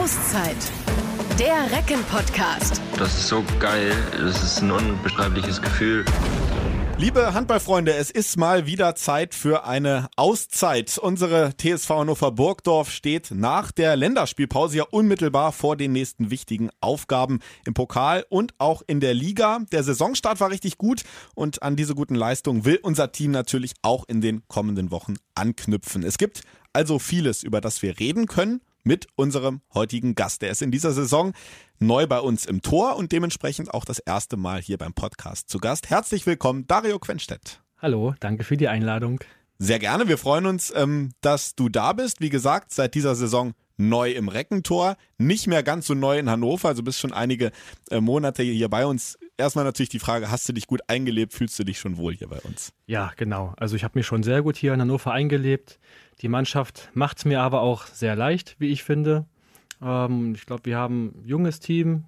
Auszeit. Der Recken-Podcast. Das ist so geil. Das ist ein unbeschreibliches Gefühl. Liebe Handballfreunde, es ist mal wieder Zeit für eine Auszeit. Unsere TSV Hannover Burgdorf steht nach der Länderspielpause ja unmittelbar vor den nächsten wichtigen Aufgaben im Pokal und auch in der Liga. Der Saisonstart war richtig gut und an diese guten Leistungen will unser Team natürlich auch in den kommenden Wochen anknüpfen. Es gibt also vieles, über das wir reden können mit unserem heutigen Gast. Der ist in dieser Saison neu bei uns im Tor und dementsprechend auch das erste Mal hier beim Podcast zu Gast. Herzlich willkommen, Dario Quenstedt. Hallo, danke für die Einladung. Sehr gerne. Wir freuen uns, ähm, dass du da bist. Wie gesagt, seit dieser Saison neu im Reckentor, nicht mehr ganz so neu in Hannover, also bist schon einige äh, Monate hier bei uns. Erstmal natürlich die Frage, hast du dich gut eingelebt, fühlst du dich schon wohl hier bei uns? Ja, genau. Also ich habe mich schon sehr gut hier in Hannover eingelebt. Die Mannschaft macht es mir aber auch sehr leicht, wie ich finde. Ähm, ich glaube, wir haben ein junges Team.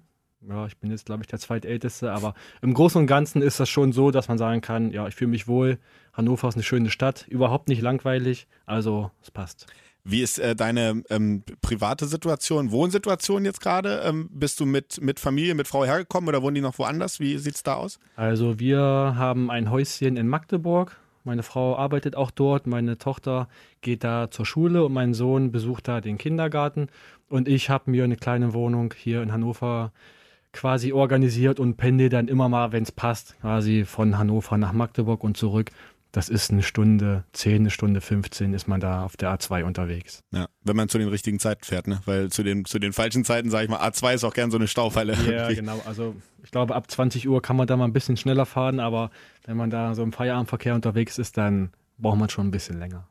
Ja, ich bin jetzt, glaube ich, der zweitälteste, aber im Großen und Ganzen ist das schon so, dass man sagen kann, ja, ich fühle mich wohl. Hannover ist eine schöne Stadt, überhaupt nicht langweilig, also es passt. Wie ist äh, deine ähm, private Situation, Wohnsituation jetzt gerade? Ähm, bist du mit, mit Familie, mit Frau hergekommen oder wohnen die noch woanders? Wie sieht es da aus? Also wir haben ein Häuschen in Magdeburg. Meine Frau arbeitet auch dort, meine Tochter geht da zur Schule und mein Sohn besucht da den Kindergarten. Und ich habe mir eine kleine Wohnung hier in Hannover quasi organisiert und pendel dann immer mal, wenn es passt, quasi von Hannover nach Magdeburg und zurück das ist eine Stunde 10, eine Stunde 15 ist man da auf der A2 unterwegs. Ja, wenn man zu den richtigen Zeiten fährt, ne? Weil zu den, zu den falschen Zeiten, sage ich mal, A2 ist auch gern so eine Staufalle. Ja, genau. Also ich glaube, ab 20 Uhr kann man da mal ein bisschen schneller fahren, aber wenn man da so im Feierabendverkehr unterwegs ist, dann braucht man schon ein bisschen länger.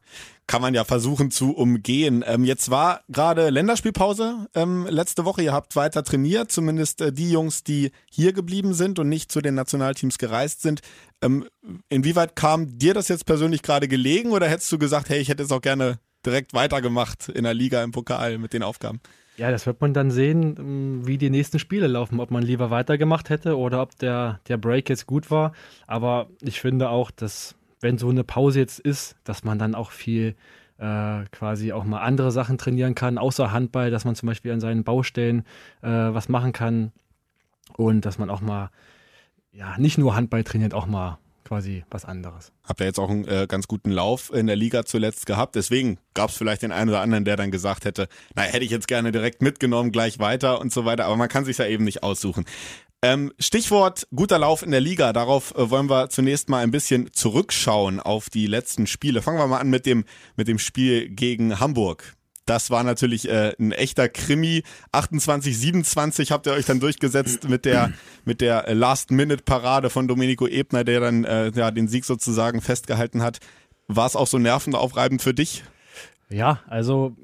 Kann man ja versuchen zu umgehen. Ähm, jetzt war gerade Länderspielpause ähm, letzte Woche. Ihr habt weiter trainiert, zumindest äh, die Jungs, die hier geblieben sind und nicht zu den Nationalteams gereist sind. Ähm, inwieweit kam dir das jetzt persönlich gerade gelegen oder hättest du gesagt, hey, ich hätte es auch gerne direkt weitergemacht in der Liga, im Pokal mit den Aufgaben? Ja, das wird man dann sehen, ähm, wie die nächsten Spiele laufen, ob man lieber weitergemacht hätte oder ob der, der Break jetzt gut war. Aber ich finde auch, dass wenn so eine Pause jetzt ist, dass man dann auch viel äh, quasi auch mal andere Sachen trainieren kann, außer Handball, dass man zum Beispiel an seinen Baustellen äh, was machen kann und dass man auch mal, ja, nicht nur Handball trainiert, auch mal quasi was anderes. Habt ihr jetzt auch einen äh, ganz guten Lauf in der Liga zuletzt gehabt. Deswegen gab es vielleicht den einen oder anderen, der dann gesagt hätte, na, hätte ich jetzt gerne direkt mitgenommen, gleich weiter und so weiter. Aber man kann sich ja eben nicht aussuchen. Ähm, Stichwort guter Lauf in der Liga. Darauf äh, wollen wir zunächst mal ein bisschen zurückschauen auf die letzten Spiele. Fangen wir mal an mit dem, mit dem Spiel gegen Hamburg. Das war natürlich äh, ein echter Krimi. 28, 27 habt ihr euch dann durchgesetzt mit der, mit der Last-Minute-Parade von Domenico Ebner, der dann äh, ja, den Sieg sozusagen festgehalten hat. War es auch so nervenaufreibend für dich? Ja, also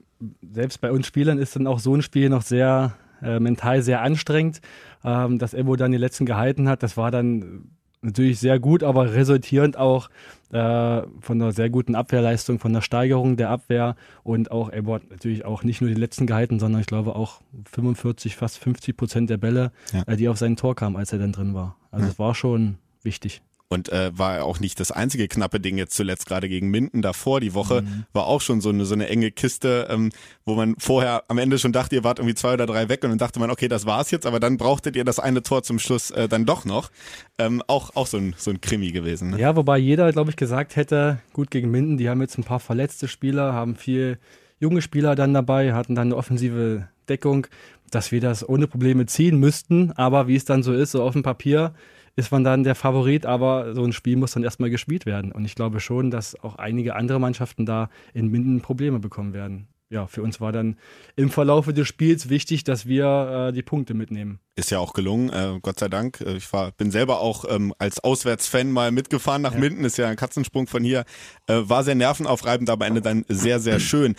selbst bei uns Spielern ist dann auch so ein Spiel noch sehr äh, mental sehr anstrengend. Ähm, dass Ebo dann die letzten gehalten hat, das war dann natürlich sehr gut, aber resultierend auch äh, von einer sehr guten Abwehrleistung, von der Steigerung der Abwehr und auch Ebo hat natürlich auch nicht nur die letzten gehalten, sondern ich glaube auch 45, fast 50 Prozent der Bälle, ja. äh, die auf sein Tor kamen, als er dann drin war. Also es ja. war schon wichtig. Und äh, war auch nicht das einzige knappe Ding jetzt zuletzt gerade gegen Minden. Davor die Woche mhm. war auch schon so eine, so eine enge Kiste, ähm, wo man vorher am Ende schon dachte, ihr wart irgendwie zwei oder drei weg und dann dachte man, okay, das war's jetzt, aber dann brauchtet ihr das eine Tor zum Schluss äh, dann doch noch. Ähm, auch, auch so ein, so ein Krimi gewesen. Ne? Ja, wobei jeder, glaube ich, gesagt hätte, gut gegen Minden, die haben jetzt ein paar verletzte Spieler, haben viel junge Spieler dann dabei, hatten dann eine offensive Deckung, dass wir das ohne Probleme ziehen müssten. Aber wie es dann so ist, so auf dem Papier, ist man dann der Favorit, aber so ein Spiel muss dann erstmal gespielt werden. Und ich glaube schon, dass auch einige andere Mannschaften da in Minden Probleme bekommen werden. Ja, für uns war dann im Verlauf des Spiels wichtig, dass wir äh, die Punkte mitnehmen. Ist ja auch gelungen, äh, Gott sei Dank. Äh, ich war, bin selber auch ähm, als Auswärtsfan mal mitgefahren nach ja. Minden, ist ja ein Katzensprung von hier. Äh, war sehr nervenaufreibend, aber am Ende dann sehr, sehr schön.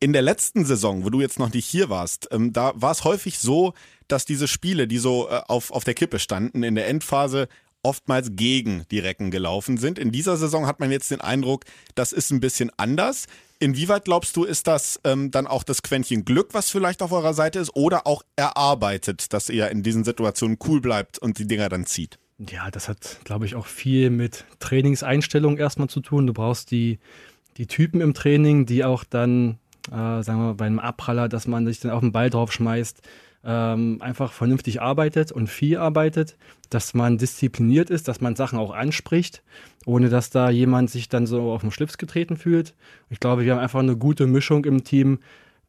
In der letzten Saison, wo du jetzt noch nicht hier warst, ähm, da war es häufig so, dass diese Spiele, die so äh, auf, auf der Kippe standen, in der Endphase oftmals gegen die Recken gelaufen sind. In dieser Saison hat man jetzt den Eindruck, das ist ein bisschen anders. Inwieweit glaubst du, ist das ähm, dann auch das Quäntchen Glück, was vielleicht auf eurer Seite ist, oder auch erarbeitet, dass ihr in diesen Situationen cool bleibt und die Dinger dann zieht? Ja, das hat, glaube ich, auch viel mit Trainingseinstellung erstmal zu tun. Du brauchst die, die Typen im Training, die auch dann äh, sagen wir bei einem Abpraller, dass man sich dann auf den Ball drauf schmeißt, ähm, einfach vernünftig arbeitet und viel arbeitet, dass man diszipliniert ist, dass man Sachen auch anspricht, ohne dass da jemand sich dann so auf den Schlips getreten fühlt. Ich glaube, wir haben einfach eine gute Mischung im Team,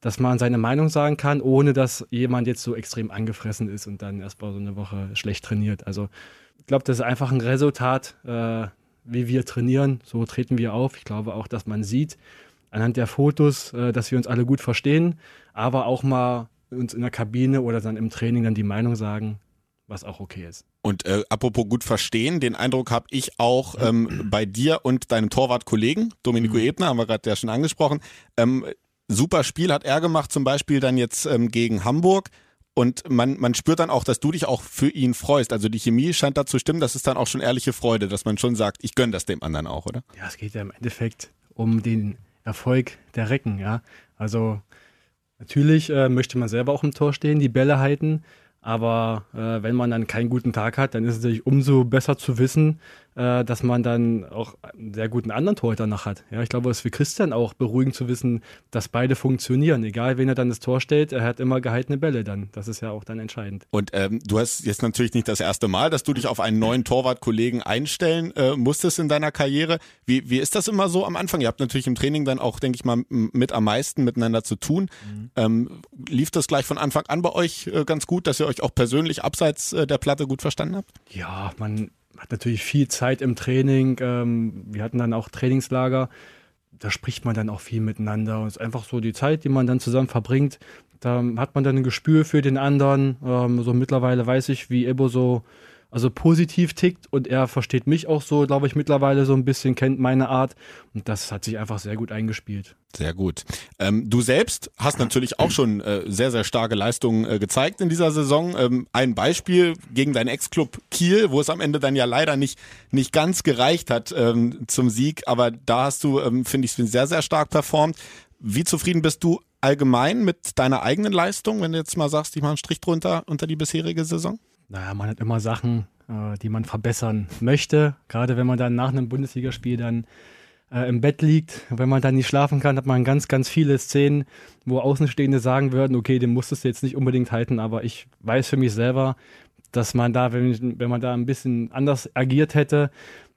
dass man seine Meinung sagen kann, ohne dass jemand jetzt so extrem angefressen ist und dann erst mal so eine Woche schlecht trainiert. Also ich glaube, das ist einfach ein Resultat, äh, wie wir trainieren. So treten wir auf. Ich glaube auch, dass man sieht anhand der Fotos, äh, dass wir uns alle gut verstehen, aber auch mal uns in der Kabine oder dann im Training dann die Meinung sagen, was auch okay ist. Und äh, apropos gut verstehen, den Eindruck habe ich auch ähm, bei dir und deinem Torwartkollegen, Domenico mhm. Ebner, haben wir gerade ja schon angesprochen. Ähm, super Spiel hat er gemacht, zum Beispiel dann jetzt ähm, gegen Hamburg. Und man, man spürt dann auch, dass du dich auch für ihn freust. Also die Chemie scheint da zu stimmen. Das ist dann auch schon ehrliche Freude, dass man schon sagt, ich gönne das dem anderen auch, oder? Ja, es geht ja im Endeffekt um den Erfolg der Recken, ja. Also natürlich äh, möchte man selber auch im Tor stehen, die Bälle halten. Aber äh, wenn man dann keinen guten Tag hat, dann ist es natürlich umso besser zu wissen, äh, dass man dann auch einen sehr guten anderen Torhüter noch hat. Ja, ich glaube, es ist für Christian auch beruhigend zu wissen, dass beide funktionieren. Egal, wen er dann das Tor stellt, er hat immer gehaltene Bälle dann. Das ist ja auch dann entscheidend. Und ähm, du hast jetzt natürlich nicht das erste Mal, dass du dich auf einen neuen Torwartkollegen einstellen äh, musstest in deiner Karriere. Wie, wie ist das immer so am Anfang? Ihr habt natürlich im Training dann auch, denke ich mal, mit am meisten miteinander zu tun. Mhm. Ähm, lief das gleich von Anfang an bei euch äh, ganz gut, dass ihr euch auch persönlich abseits äh, der Platte gut verstanden habt? Ja, man hat natürlich viel Zeit im Training. Ähm, wir hatten dann auch Trainingslager. Da spricht man dann auch viel miteinander. Es ist einfach so die Zeit, die man dann zusammen verbringt. Da hat man dann ein Gespür für den anderen. Ähm, so mittlerweile weiß ich, wie Ebo so also positiv tickt und er versteht mich auch so, glaube ich, mittlerweile so ein bisschen, kennt meine Art und das hat sich einfach sehr gut eingespielt. Sehr gut. Ähm, du selbst hast natürlich auch schon äh, sehr, sehr starke Leistungen äh, gezeigt in dieser Saison. Ähm, ein Beispiel gegen deinen Ex-Club Kiel, wo es am Ende dann ja leider nicht, nicht ganz gereicht hat ähm, zum Sieg, aber da hast du, ähm, finde ich, sehr, sehr stark performt. Wie zufrieden bist du allgemein mit deiner eigenen Leistung, wenn du jetzt mal sagst, ich mache einen Strich drunter unter die bisherige Saison? Naja, man hat immer Sachen, äh, die man verbessern möchte. Gerade wenn man dann nach einem Bundesligaspiel dann äh, im Bett liegt, wenn man dann nicht schlafen kann, hat man ganz, ganz viele Szenen, wo Außenstehende sagen würden, okay, den musstest du jetzt nicht unbedingt halten, aber ich weiß für mich selber, dass man da, wenn, wenn man da ein bisschen anders agiert hätte,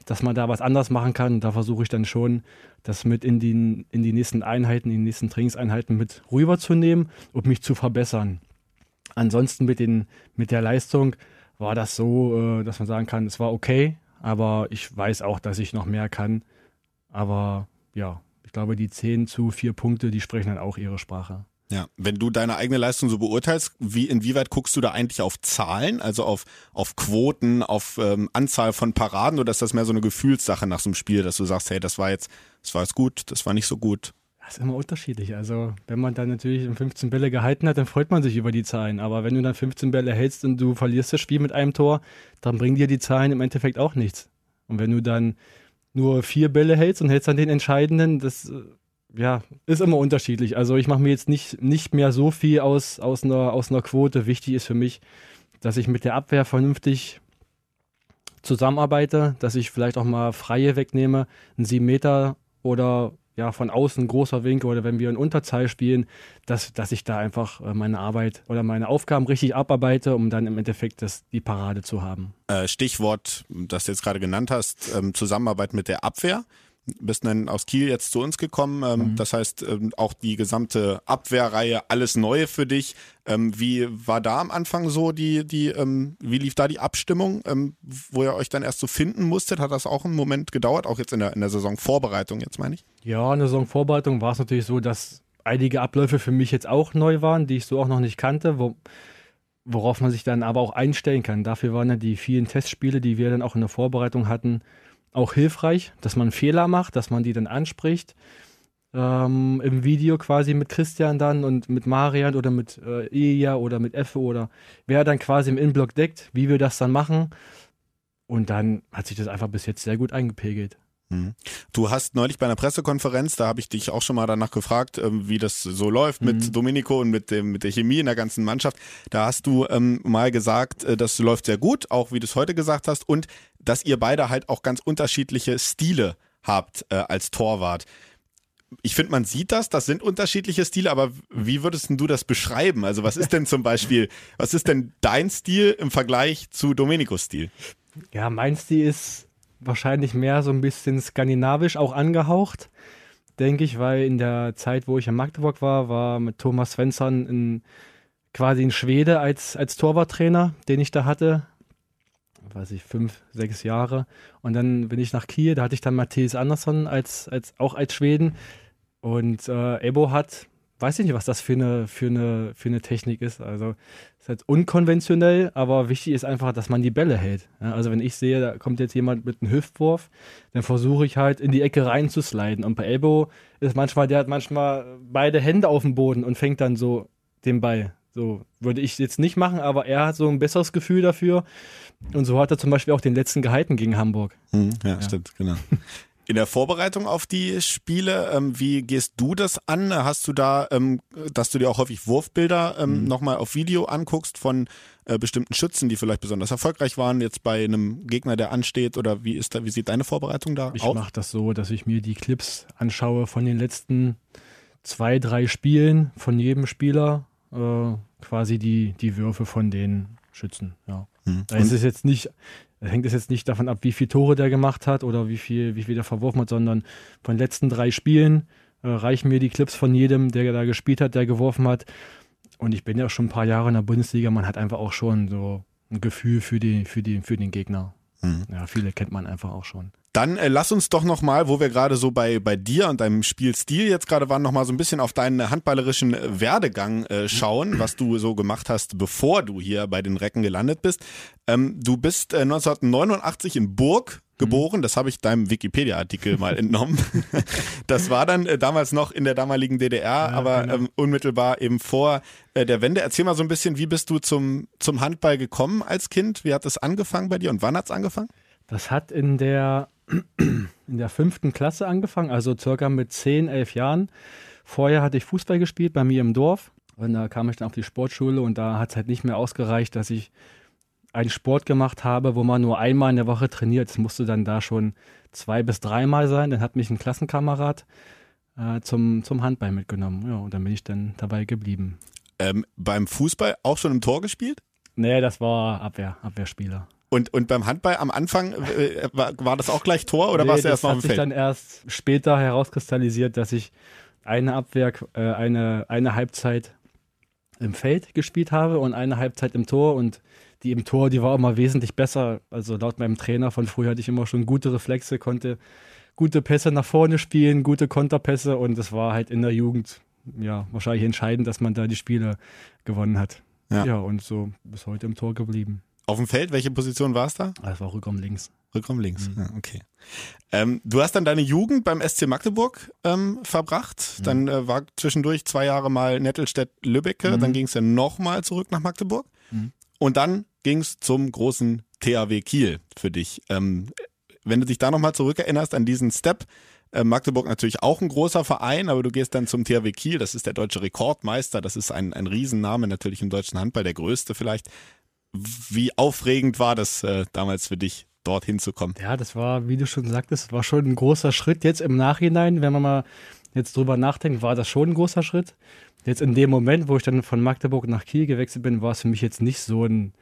dass man da was anders machen kann. Da versuche ich dann schon, das mit in die, in die nächsten Einheiten, in die nächsten Trainingseinheiten mit rüberzunehmen und mich zu verbessern. Ansonsten mit, den, mit der Leistung war das so, äh, dass man sagen kann, es war okay, aber ich weiß auch, dass ich noch mehr kann. Aber ja, ich glaube, die 10 zu 4 Punkte, die sprechen dann auch ihre Sprache. Ja, wenn du deine eigene Leistung so beurteilst, wie inwieweit guckst du da eigentlich auf Zahlen, also auf, auf Quoten, auf ähm, Anzahl von Paraden oder ist das mehr so eine Gefühlssache nach so einem Spiel, dass du sagst, hey, das war jetzt, das war jetzt gut, das war nicht so gut? Das ist immer unterschiedlich. Also, wenn man dann natürlich 15 Bälle gehalten hat, dann freut man sich über die Zahlen. Aber wenn du dann 15 Bälle hältst und du verlierst das Spiel mit einem Tor, dann bringen dir die Zahlen im Endeffekt auch nichts. Und wenn du dann nur vier Bälle hältst und hältst dann den entscheidenden, das äh, ja, ist immer unterschiedlich. Also ich mache mir jetzt nicht, nicht mehr so viel aus, aus, einer, aus einer Quote. Wichtig ist für mich, dass ich mit der Abwehr vernünftig zusammenarbeite, dass ich vielleicht auch mal Freie wegnehme, einen 7 Meter oder ja, von außen großer Winkel oder wenn wir in Unterzahl spielen, dass, dass ich da einfach äh, meine Arbeit oder meine Aufgaben richtig abarbeite, um dann im Endeffekt das, die Parade zu haben. Äh, Stichwort, das du jetzt gerade genannt hast, ähm, Zusammenarbeit mit der Abwehr bist dann aus Kiel jetzt zu uns gekommen. Ähm, mhm. Das heißt, ähm, auch die gesamte Abwehrreihe, alles Neue für dich. Ähm, wie war da am Anfang so die, die, ähm, wie lief da die Abstimmung, ähm, wo ihr euch dann erst so finden musstet? Hat das auch einen Moment gedauert, auch jetzt in der, in der Saisonvorbereitung jetzt, meine ich? Ja, in der Saisonvorbereitung war es natürlich so, dass einige Abläufe für mich jetzt auch neu waren, die ich so auch noch nicht kannte, wo, worauf man sich dann aber auch einstellen kann. Dafür waren ja die vielen Testspiele, die wir dann auch in der Vorbereitung hatten, auch hilfreich, dass man Fehler macht, dass man die dann anspricht. Ähm, Im Video quasi mit Christian dann und mit Marian oder mit äh, Eja oder mit Effe oder wer dann quasi im Inblock deckt, wie wir das dann machen. Und dann hat sich das einfach bis jetzt sehr gut eingepegelt. Mhm. Du hast neulich bei einer Pressekonferenz, da habe ich dich auch schon mal danach gefragt, ähm, wie das so läuft mit mhm. Domenico und mit, dem, mit der Chemie in der ganzen Mannschaft. Da hast du ähm, mal gesagt, äh, das läuft sehr gut, auch wie du es heute gesagt hast, und dass ihr beide halt auch ganz unterschiedliche Stile habt äh, als Torwart. ich finde, man sieht das, das sind unterschiedliche Stile, aber wie würdest du das beschreiben? Also was ist denn zum Beispiel, was ist denn dein Stil im Vergleich zu Domenicos Stil? Ja, mein Stil ist wahrscheinlich mehr so ein bisschen skandinavisch auch angehaucht, denke ich, weil in der Zeit, wo ich in Magdeburg war, war mit Thomas Svensson ein, quasi ein Schwede als, als Torwarttrainer, den ich da hatte weiß ich, fünf, sechs Jahre. Und dann bin ich nach Kiel, da hatte ich dann Matthias Andersson als, als, auch als Schweden. Und äh, Ebo hat, weiß ich nicht, was das für eine, für eine, für eine Technik ist. Also ist halt unkonventionell, aber wichtig ist einfach, dass man die Bälle hält. Ja, also wenn ich sehe, da kommt jetzt jemand mit einem Hüftwurf, dann versuche ich halt in die Ecke rein zu sliden. Und bei Ebo ist manchmal, der hat manchmal beide Hände auf dem Boden und fängt dann so den Ball. So würde ich jetzt nicht machen, aber er hat so ein besseres Gefühl dafür. Und so hat er zum Beispiel auch den letzten gehalten gegen Hamburg. Hm, ja, ja, stimmt, genau. In der Vorbereitung auf die Spiele, ähm, wie gehst du das an? Hast du da, ähm, dass du dir auch häufig Wurfbilder ähm, mhm. nochmal auf Video anguckst von äh, bestimmten Schützen, die vielleicht besonders erfolgreich waren, jetzt bei einem Gegner, der ansteht? Oder wie ist da, wie sieht deine Vorbereitung da ich aus? Ich mache das so, dass ich mir die Clips anschaue von den letzten zwei, drei Spielen von jedem Spieler, äh, quasi die, die Würfe von den Schützen, ja. Hm. Da ist es jetzt nicht, hängt es jetzt nicht davon ab, wie viele Tore der gemacht hat oder wie viel, wie viel der verworfen hat, sondern von den letzten drei Spielen äh, reichen mir die Clips von jedem, der da gespielt hat, der geworfen hat. Und ich bin ja schon ein paar Jahre in der Bundesliga, man hat einfach auch schon so ein Gefühl für, die, für, die, für den Gegner. Hm. Ja, viele kennt man einfach auch schon. Dann äh, lass uns doch nochmal, wo wir gerade so bei, bei dir und deinem Spielstil jetzt gerade waren, nochmal so ein bisschen auf deinen handballerischen äh, Werdegang äh, schauen, was du so gemacht hast, bevor du hier bei den Recken gelandet bist. Ähm, du bist äh, 1989 in Burg geboren, das habe ich deinem Wikipedia-Artikel mal entnommen. Das war dann äh, damals noch in der damaligen DDR, ja, aber genau. ähm, unmittelbar eben vor äh, der Wende. Erzähl mal so ein bisschen, wie bist du zum, zum Handball gekommen als Kind? Wie hat es angefangen bei dir und wann hat es angefangen? Das hat in der in der fünften Klasse angefangen, also circa mit zehn, elf Jahren. Vorher hatte ich Fußball gespielt bei mir im Dorf und da kam ich dann auf die Sportschule und da hat es halt nicht mehr ausgereicht, dass ich einen Sport gemacht habe, wo man nur einmal in der Woche trainiert. Es musste dann da schon zwei bis dreimal sein. Dann hat mich ein Klassenkamerad äh, zum, zum Handball mitgenommen. Ja, und dann bin ich dann dabei geblieben. Ähm, beim Fußball auch schon im Tor gespielt? Nee, das war Abwehr, Abwehrspieler. Und, und beim Handball am Anfang, äh, war, war das auch gleich Tor oder nee, warst du erst noch im Feld? Das hat sich dann erst später herauskristallisiert, dass ich eine Abwehr, äh, eine, eine Halbzeit im Feld gespielt habe und eine Halbzeit im Tor und die im Tor, die war immer wesentlich besser. Also laut meinem Trainer von früher hatte ich immer schon gute Reflexe, konnte gute Pässe nach vorne spielen, gute Konterpässe und es war halt in der Jugend ja wahrscheinlich entscheidend, dass man da die Spiele gewonnen hat. Ja, ja und so bis heute im Tor geblieben. Auf dem Feld, welche Position war es da? Das war Rückraum links. Rückraum links, mhm. ja, okay. Ähm, du hast dann deine Jugend beim SC Magdeburg ähm, verbracht. Mhm. Dann äh, war zwischendurch zwei Jahre mal Nettelstedt-Lübbecke. Mhm. Dann ging es ja nochmal zurück nach Magdeburg. Mhm. Und dann ging es zum großen THW Kiel für dich. Ähm, wenn du dich da nochmal zurückerinnerst an diesen Step, äh, Magdeburg natürlich auch ein großer Verein, aber du gehst dann zum THW Kiel, das ist der deutsche Rekordmeister, das ist ein, ein Riesenname natürlich im deutschen Handball, der größte vielleicht. Wie aufregend war das äh, damals für dich, dort hinzukommen? Ja, das war, wie du schon sagtest, war schon ein großer Schritt. Jetzt im Nachhinein, wenn man mal jetzt drüber nachdenkt, war das schon ein großer Schritt. Jetzt in dem Moment, wo ich dann von Magdeburg nach Kiel gewechselt bin, war es für mich jetzt nicht so ein,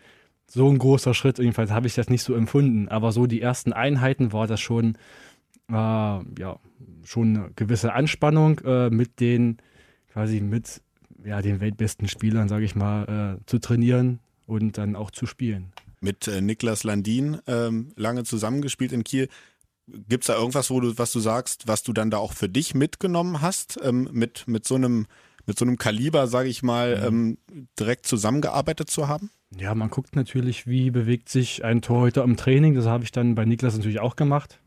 so ein großer Schritt. Jedenfalls habe ich das nicht so empfunden. Aber so die ersten Einheiten war das schon, äh, ja, schon eine gewisse Anspannung äh, mit den, quasi mit ja, den weltbesten Spielern, sage ich mal, äh, zu trainieren und dann auch zu spielen. Mit äh, Niklas Landin ähm, lange zusammengespielt in Kiel. Gibt es da irgendwas, wo du, was du sagst, was du dann da auch für dich mitgenommen hast, ähm, mit, mit so einem mit so einem Kaliber, sage ich mal, mhm. ähm, direkt zusammengearbeitet zu haben? Ja, man guckt natürlich, wie bewegt sich ein Torhüter im Training. Das habe ich dann bei Niklas natürlich auch gemacht.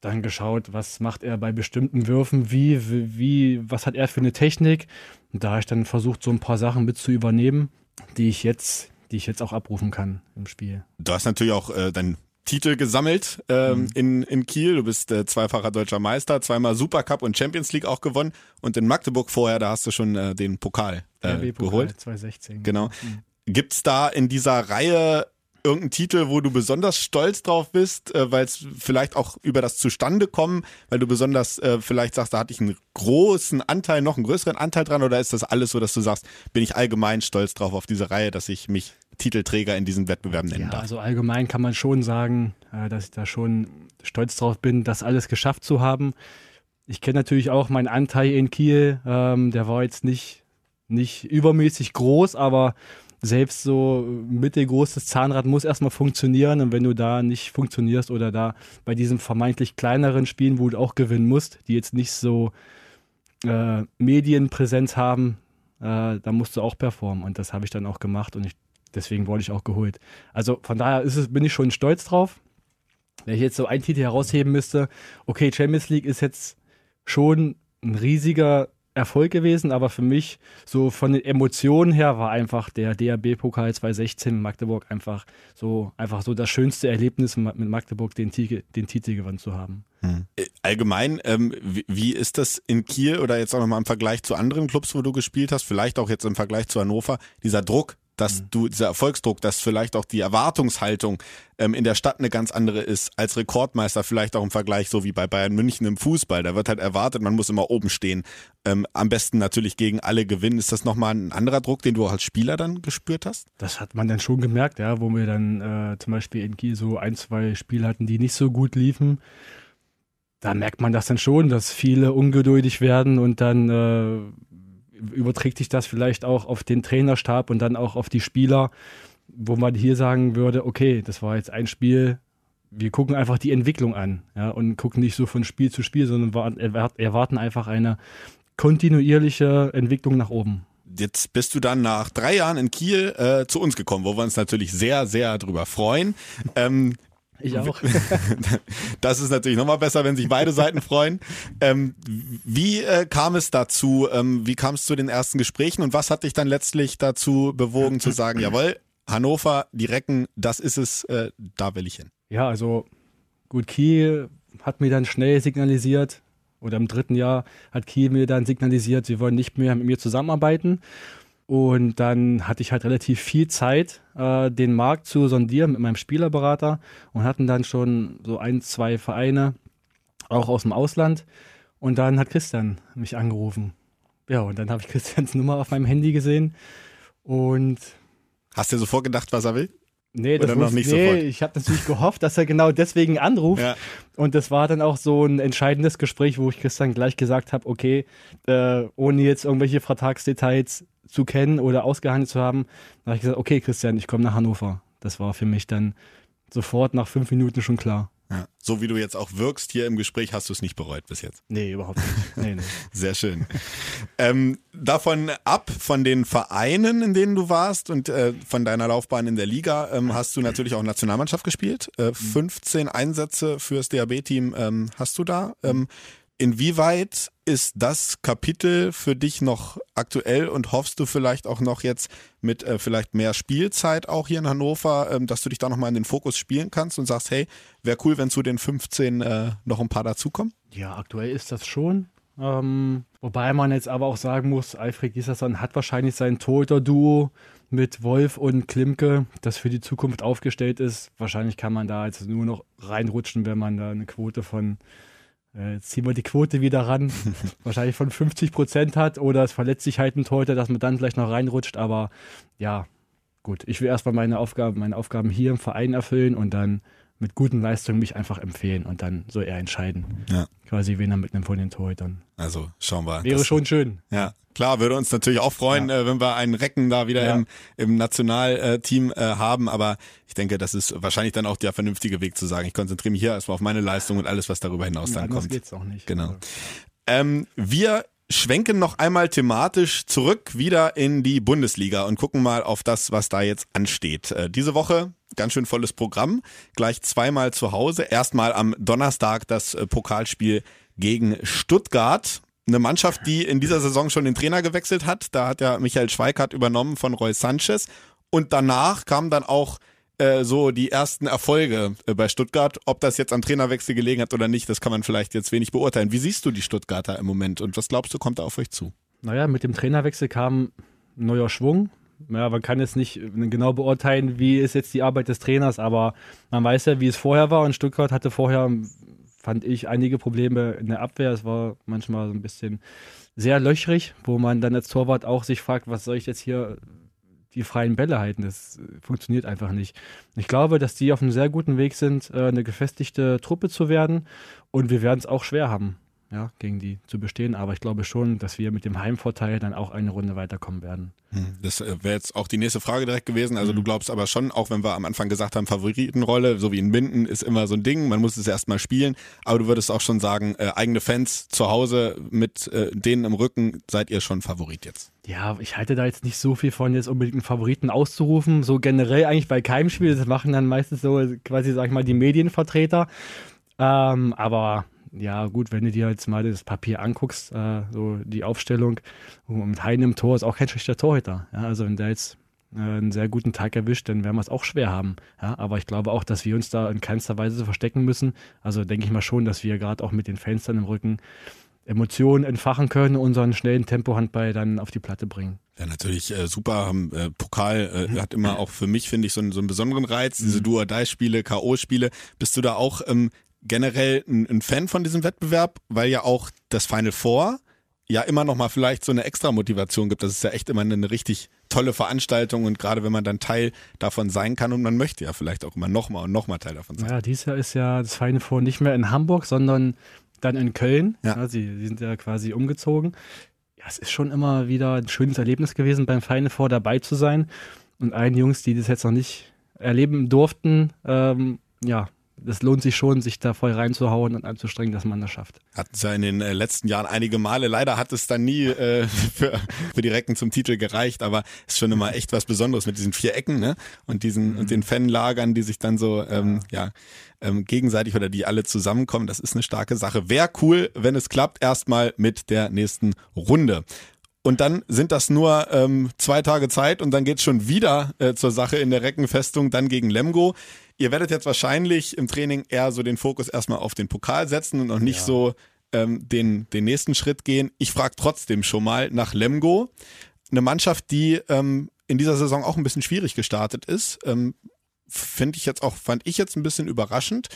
Dann geschaut, was macht er bei bestimmten Würfen, wie, wie, was hat er für eine Technik. Und da habe ich dann versucht, so ein paar Sachen mit zu übernehmen die ich jetzt, die ich jetzt auch abrufen kann im Spiel. Du hast natürlich auch äh, deinen Titel gesammelt ähm, mhm. in, in Kiel. Du bist äh, zweifacher deutscher Meister, zweimal Supercup und Champions League auch gewonnen. Und in Magdeburg vorher, da hast du schon äh, den Pokal äh, geholt. 2016. Genau. Mhm. Gibt es da in dieser Reihe irgendein Titel, wo du besonders stolz drauf bist, äh, weil es vielleicht auch über das Zustandekommen, weil du besonders äh, vielleicht sagst, da hatte ich einen großen Anteil, noch einen größeren Anteil dran oder ist das alles so, dass du sagst, bin ich allgemein stolz drauf auf diese Reihe, dass ich mich Titelträger in diesen Wettbewerben nennen Ja, darf? also allgemein kann man schon sagen, äh, dass ich da schon stolz drauf bin, das alles geschafft zu haben. Ich kenne natürlich auch meinen Anteil in Kiel. Ähm, der war jetzt nicht, nicht übermäßig groß, aber selbst so mittelgroßes Zahnrad muss erstmal funktionieren. Und wenn du da nicht funktionierst oder da bei diesen vermeintlich kleineren Spielen, wo du auch gewinnen musst, die jetzt nicht so äh, Medienpräsenz haben, äh, da musst du auch performen. Und das habe ich dann auch gemacht und ich, deswegen wurde ich auch geholt. Also von daher es, bin ich schon stolz drauf. Wenn ich jetzt so einen Titel herausheben müsste, okay, Champions League ist jetzt schon ein riesiger Erfolg gewesen, aber für mich so von den Emotionen her war einfach der DRB-Pokal 2016 in Magdeburg einfach so, einfach so das schönste Erlebnis mit Magdeburg, den, Titel- den Titel gewonnen zu haben. Äh, Allgemein, ähm, wie, wie ist das in Kiel oder jetzt auch nochmal im Vergleich zu anderen Clubs, wo du gespielt hast, vielleicht auch jetzt im Vergleich zu Hannover, dieser Druck, dass du, dieser Erfolgsdruck, dass vielleicht auch die Erwartungshaltung ähm, in der Stadt eine ganz andere ist als Rekordmeister, vielleicht auch im Vergleich so wie bei Bayern München im Fußball. Da wird halt erwartet, man muss immer oben stehen. Ähm, am besten natürlich gegen alle gewinnen. Ist das nochmal ein anderer Druck, den du auch als Spieler dann gespürt hast? Das hat man dann schon gemerkt, ja, wo wir dann äh, zum Beispiel in Kiel so ein, zwei Spiele hatten, die nicht so gut liefen. Da merkt man das dann schon, dass viele ungeduldig werden und dann äh, überträgt sich das vielleicht auch auf den Trainerstab und dann auch auf die Spieler, wo man hier sagen würde, okay, das war jetzt ein Spiel, wir gucken einfach die Entwicklung an ja, und gucken nicht so von Spiel zu Spiel, sondern wa- erwart- erwarten einfach eine kontinuierliche Entwicklung nach oben. Jetzt bist du dann nach drei Jahren in Kiel äh, zu uns gekommen, wo wir uns natürlich sehr, sehr drüber freuen. Ähm, Ich auch. Das ist natürlich nochmal besser, wenn sich beide Seiten freuen. Ähm, wie äh, kam es dazu? Ähm, wie kam es zu den ersten Gesprächen und was hat dich dann letztlich dazu bewogen zu sagen, jawohl, Hannover, die Recken, das ist es, äh, da will ich hin. Ja, also gut, Kiel hat mir dann schnell signalisiert, oder im dritten Jahr hat Kiel mir dann signalisiert, sie wollen nicht mehr mit mir zusammenarbeiten. Und dann hatte ich halt relativ viel Zeit, äh, den Markt zu sondieren mit meinem Spielerberater und hatten dann schon so ein, zwei Vereine, auch aus dem Ausland. Und dann hat Christian mich angerufen. Ja, und dann habe ich Christians Nummer auf meinem Handy gesehen. Und Hast du sofort gedacht, was er will? Nee, das wusste- nicht nee, sofort? ich habe natürlich gehofft, dass er genau deswegen anruft. Ja. Und das war dann auch so ein entscheidendes Gespräch, wo ich Christian gleich gesagt habe, okay, äh, ohne jetzt irgendwelche Vertragsdetails zu kennen oder ausgehandelt zu haben, da habe ich gesagt, okay, Christian, ich komme nach Hannover. Das war für mich dann sofort nach fünf Minuten schon klar. Ja. So wie du jetzt auch wirkst hier im Gespräch, hast du es nicht bereut bis jetzt. Nee, überhaupt nicht. Nee, nee. Sehr schön. ähm, davon ab, von den Vereinen, in denen du warst und äh, von deiner Laufbahn in der Liga, ähm, hast du natürlich auch Nationalmannschaft gespielt. Äh, 15 Einsätze fürs DAB-Team ähm, hast du da. Inwieweit ist das Kapitel für dich noch aktuell und hoffst du vielleicht auch noch jetzt mit äh, vielleicht mehr Spielzeit auch hier in Hannover, ähm, dass du dich da nochmal in den Fokus spielen kannst und sagst, hey, wäre cool, wenn zu den 15 äh, noch ein paar dazukommen? Ja, aktuell ist das schon. Ähm, wobei man jetzt aber auch sagen muss, Alfred Gislason hat wahrscheinlich sein Torhüter-Duo mit Wolf und Klimke, das für die Zukunft aufgestellt ist. Wahrscheinlich kann man da jetzt nur noch reinrutschen, wenn man da eine Quote von, jetzt ziehen wir die Quote wieder ran, wahrscheinlich von 50 Prozent hat oder es verletzt sich halt ein Torhüter, dass man dann vielleicht noch reinrutscht. Aber ja, gut, ich will erstmal meine Aufgaben, meine Aufgaben hier im Verein erfüllen und dann mit guten Leistungen mich einfach empfehlen und dann soll er entscheiden. Ja. Quasi wen er mitnimmt von den Torhütern. Also schauen wir. Wäre schon schön. Ja, klar, würde uns natürlich auch freuen, äh, wenn wir einen Recken da wieder Ja. im, im Nationalteam äh, haben. Aber ich denke, das ist wahrscheinlich dann auch der vernünftige Weg zu sagen, ich konzentriere mich hier erstmal auf meine Leistung und alles, was darüber hinaus dann kommt. geht's auch nicht. Genau. Also, Ähm, wir schwenken noch einmal thematisch zurück wieder in die Bundesliga und gucken mal auf das, was da jetzt ansteht. Äh, diese Woche ganz schön volles Programm, gleich zweimal zu Hause. Erstmal am Donnerstag das äh, Pokalspiel gegen Stuttgart. Eine Mannschaft, die in dieser Saison schon den Trainer gewechselt hat. Da hat ja Michael Schweikart übernommen von Roy Sanchez. Und danach kamen dann auch äh, so die ersten Erfolge äh, bei Stuttgart. Ob das jetzt am Trainerwechsel gelegen hat oder nicht, das kann man vielleicht jetzt wenig beurteilen. Wie siehst du die Stuttgarter im Moment und was glaubst du, kommt da auf euch zu? Naja, mit dem Trainerwechsel kam neuer Schwung. Ja, man kann jetzt nicht genau beurteilen, wie ist jetzt die Arbeit des Trainers, aber man weiß ja, wie es vorher war und Stuttgart hatte vorher, fand ich, einige Probleme in der Abwehr. Es war manchmal so ein bisschen sehr löchrig, wo man dann als Torwart auch sich fragt, was soll ich jetzt hier die freien Bälle halten. Das funktioniert einfach nicht. Ich glaube, dass die auf einem sehr guten Weg sind, äh, eine gefestigte Truppe zu werden und wir werden es auch schwer haben ja, gegen die zu bestehen. Aber ich glaube schon, dass wir mit dem Heimvorteil dann auch eine Runde weiterkommen werden. Hm, das äh, wäre jetzt auch die nächste Frage direkt gewesen. Also du mhm. glaubst aber schon, auch wenn wir am Anfang gesagt haben, Favoritenrolle, so wie in Minden, ist immer so ein Ding. Man muss es erstmal spielen. Aber du würdest auch schon sagen, äh, eigene Fans zu Hause mit äh, denen im Rücken, seid ihr schon Favorit jetzt? Ja, ich halte da jetzt nicht so viel von, jetzt unbedingt einen Favoriten auszurufen. So generell eigentlich bei keinem Spiel. Das machen dann meistens so quasi, sag ich mal, die Medienvertreter. Ähm, aber ja, gut, wenn du dir jetzt mal das Papier anguckst, äh, so die Aufstellung, mit Hein im Tor ist auch kein schlechter Torhüter. Ja, also wenn der jetzt äh, einen sehr guten Tag erwischt, dann werden wir es auch schwer haben. Ja, aber ich glaube auch, dass wir uns da in keinster Weise verstecken müssen. Also denke ich mal schon, dass wir gerade auch mit den Fenstern im Rücken Emotionen entfachen können und unseren schnellen Tempohandball dann auf die Platte bringen. Ja, natürlich äh, super. Äh, Pokal äh, mhm. hat immer auch für mich, finde ich, so einen, so einen besonderen Reiz. Diese mhm. Duo-Die-Spiele, K.O.-Spiele. Bist du da auch ähm, generell ein, ein Fan von diesem Wettbewerb, weil ja auch das Final Four ja immer noch mal vielleicht so eine extra Motivation gibt. Das ist ja echt immer eine richtig tolle Veranstaltung und gerade wenn man dann Teil davon sein kann und man möchte ja vielleicht auch immer noch mal und noch mal Teil davon sein. Ja, dieses Jahr ist ja das Final Four nicht mehr in Hamburg, sondern dann in Köln. Ja. ja sie, sie, sind ja quasi umgezogen. Ja, es ist schon immer wieder ein schönes Erlebnis gewesen, beim Final Four dabei zu sein. Und allen Jungs, die das jetzt noch nicht erleben durften, ähm, ja, das lohnt sich schon, sich da voll reinzuhauen und anzustrengen, dass man das schafft. Hatten es ja in den äh, letzten Jahren einige Male. Leider hat es dann nie äh, für, für die Recken zum Titel gereicht, aber es ist schon immer echt was Besonderes mit diesen vier Ecken ne? und diesen mhm. und den Fanlagern, die sich dann so ähm, ja ähm, gegenseitig oder die alle zusammenkommen. Das ist eine starke Sache. Wäre cool, wenn es klappt. Erstmal mit der nächsten Runde. Und dann sind das nur ähm, zwei Tage Zeit und dann geht's schon wieder äh, zur Sache in der Reckenfestung, dann gegen Lemgo. Ihr werdet jetzt wahrscheinlich im Training eher so den Fokus erstmal auf den Pokal setzen und noch nicht ja. so ähm, den, den nächsten Schritt gehen. Ich frage trotzdem schon mal nach Lemgo. Eine Mannschaft, die ähm, in dieser Saison auch ein bisschen schwierig gestartet ist. Ähm, Finde ich jetzt auch, fand ich jetzt ein bisschen überraschend.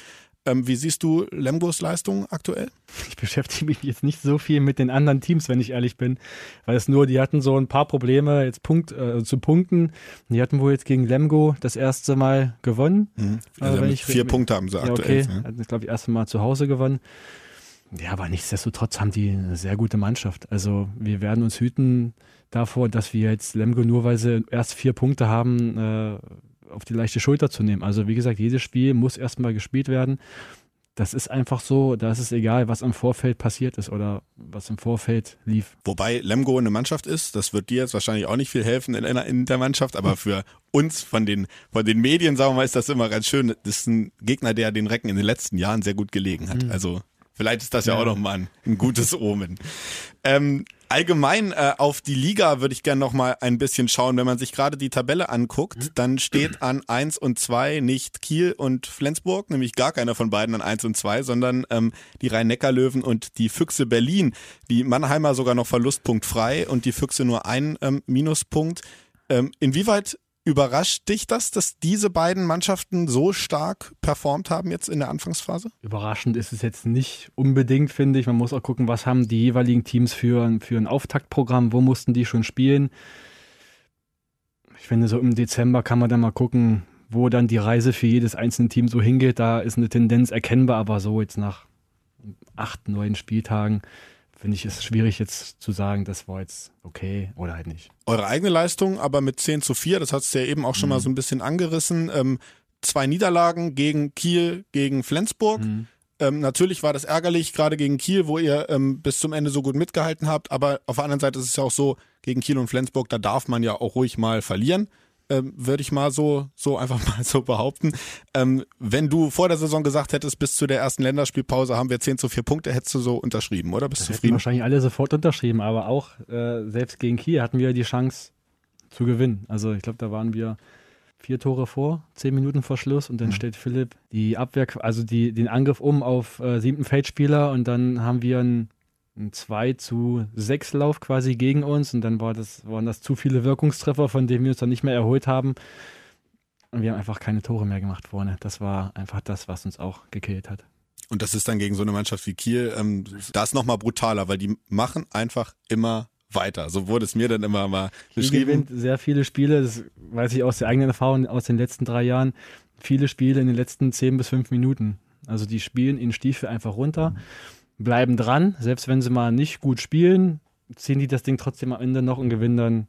Ähm, wie siehst du Lembos Leistung aktuell? Ich beschäftige mich jetzt nicht so viel mit den anderen Teams, wenn ich ehrlich bin, weil es nur, die hatten so ein paar Probleme jetzt Punkt, äh, zu punkten. Die hatten wohl jetzt gegen Lemgo das erste Mal gewonnen. Mhm. Also ich, vier Punkte haben sie ja, aktuell. Okay, ja. hatten glaube ich erste Mal zu Hause gewonnen. Ja, aber nichtsdestotrotz haben die eine sehr gute Mannschaft. Also wir werden uns hüten davor, dass wir jetzt Lemgo nur, weil sie erst vier Punkte haben, äh, auf die leichte Schulter zu nehmen. Also wie gesagt, jedes Spiel muss erstmal gespielt werden. Das ist einfach so, da ist es egal, was im Vorfeld passiert ist oder was im Vorfeld lief. Wobei Lemgo eine Mannschaft ist, das wird dir jetzt wahrscheinlich auch nicht viel helfen in, in der Mannschaft, aber für uns von den, von den Medien, sagen wir mal, ist das immer ganz schön. Das ist ein Gegner, der den Recken in den letzten Jahren sehr gut gelegen hat. Mhm. Also Vielleicht ist das ja, ja. auch nochmal ein, ein gutes Omen. Ähm, allgemein äh, auf die Liga würde ich gerne nochmal ein bisschen schauen. Wenn man sich gerade die Tabelle anguckt, mhm. dann steht an 1 und 2 nicht Kiel und Flensburg, nämlich gar keiner von beiden an 1 und 2, sondern ähm, die Rhein-Neckar-Löwen und die Füchse Berlin. Die Mannheimer sogar noch Verlustpunkt frei und die Füchse nur ein ähm, Minuspunkt. Ähm, inwieweit Überrascht dich das, dass diese beiden Mannschaften so stark performt haben jetzt in der Anfangsphase? Überraschend ist es jetzt nicht unbedingt, finde ich. Man muss auch gucken, was haben die jeweiligen Teams für, für ein Auftaktprogramm, wo mussten die schon spielen. Ich finde, so im Dezember kann man dann mal gucken, wo dann die Reise für jedes einzelne Team so hingeht. Da ist eine Tendenz erkennbar, aber so jetzt nach acht, neun Spieltagen finde ich es schwierig jetzt zu sagen, das war jetzt okay oder halt nicht. Eure eigene Leistung, aber mit 10 zu 4, das hat es ja eben auch schon mhm. mal so ein bisschen angerissen. Ähm, zwei Niederlagen gegen Kiel, gegen Flensburg. Mhm. Ähm, natürlich war das ärgerlich, gerade gegen Kiel, wo ihr ähm, bis zum Ende so gut mitgehalten habt. Aber auf der anderen Seite ist es ja auch so, gegen Kiel und Flensburg, da darf man ja auch ruhig mal verlieren ähm, würde ich mal so, so einfach mal so behaupten. Ähm, wenn du vor der Saison gesagt hättest, bis zu der ersten Länderspielpause haben wir 10 zu 4 Punkte, hättest du so unterschrieben, oder? Bist du zufrieden? wahrscheinlich alle sofort unterschrieben, aber auch äh, selbst gegen Kiel hatten wir die Chance zu gewinnen. Also ich glaube, da waren wir vier Tore vor, zehn Minuten vor Schluss und dann mhm. stellt Philipp die Abwehr, also die, den Angriff um auf äh, siebten Feldspieler und dann haben wir einen ein 2 zu 6 Lauf quasi gegen uns und dann war das, waren das zu viele Wirkungstreffer, von denen wir uns dann nicht mehr erholt haben. Und wir haben einfach keine Tore mehr gemacht vorne. Das war einfach das, was uns auch gekillt hat. Und das ist dann gegen so eine Mannschaft wie Kiel, ähm, da ist nochmal brutaler, weil die machen einfach immer weiter. So wurde es mir dann immer mal beschrieben. gewinnt sehr viele Spiele, das weiß ich aus der eigenen Erfahrung aus den letzten drei Jahren, viele Spiele in den letzten zehn bis fünf Minuten. Also die spielen in Stiefel einfach runter, bleiben dran, selbst wenn sie mal nicht gut spielen, ziehen die das Ding trotzdem am Ende noch und gewinnen dann